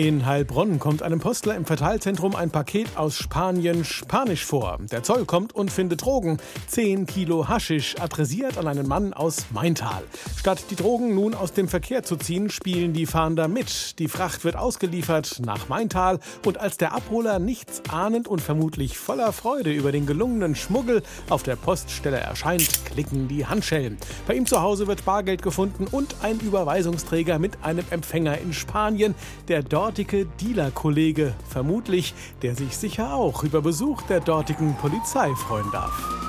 In Heilbronn kommt einem Postler im Verteilzentrum ein Paket aus Spanien Spanisch vor. Der Zoll kommt und findet Drogen. 10 Kilo Haschisch adressiert an einen Mann aus Maintal. Statt die Drogen nun aus dem Verkehr zu ziehen, spielen die Fahnder mit. Die Fracht wird ausgeliefert nach Maintal und als der Abholer nichts ahnend und vermutlich voller Freude über den gelungenen Schmuggel auf der Poststelle erscheint, klicken die Handschellen. Bei ihm zu Hause wird Bargeld gefunden und ein Überweisungsträger mit einem Empfänger in Spanien, der dort dortige Dealer-Kollege, vermutlich, der sich sicher auch über Besuch der dortigen Polizei freuen darf.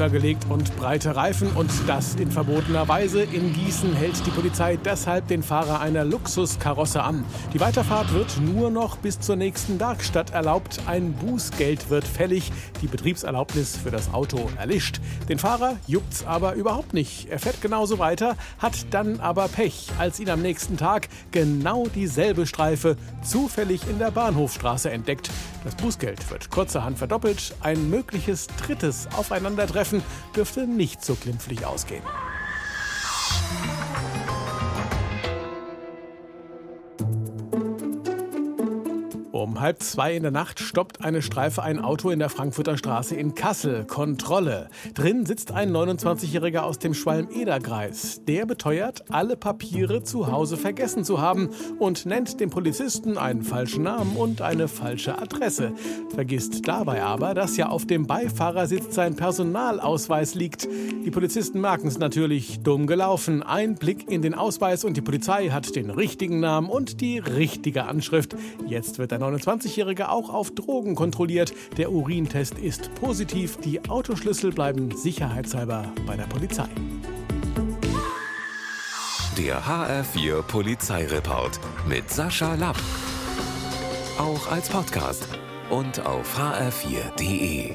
Tiefer gelegt und breite Reifen und das in verbotener Weise. In Gießen hält die Polizei deshalb den Fahrer einer Luxuskarosse an. Die Weiterfahrt wird nur noch bis zur nächsten Werkstatt erlaubt. Ein Bußgeld wird fällig. Die Betriebserlaubnis für das Auto erlischt. Den Fahrer juckt's aber überhaupt nicht. Er fährt genauso weiter, hat dann aber Pech, als ihn am nächsten Tag genau dieselbe Streife zufällig in der Bahnhofstraße entdeckt. Das Bußgeld wird kurzerhand verdoppelt. Ein mögliches drittes Aufeinandertreffen Treffen dürfte nicht so glimpflich ausgehen. Um halb zwei in der Nacht stoppt eine Streife ein Auto in der Frankfurter Straße in Kassel. Kontrolle. Drin sitzt ein 29-Jähriger aus dem Schwalm-Eder-Kreis. Der beteuert, alle Papiere zu Hause vergessen zu haben und nennt dem Polizisten einen falschen Namen und eine falsche Adresse. Vergisst dabei aber, dass ja auf dem Beifahrersitz sein Personalausweis liegt. Die Polizisten merken es natürlich. Dumm gelaufen. Ein Blick in den Ausweis und die Polizei hat den richtigen Namen und die richtige Anschrift. Jetzt wird der 29-Jährige auch auf Drogen kontrolliert. Der Urintest ist positiv. Die Autoschlüssel bleiben sicherheitshalber bei der Polizei. Der HR4 Polizeireport mit Sascha Lapp. Auch als Podcast und auf hr4.de.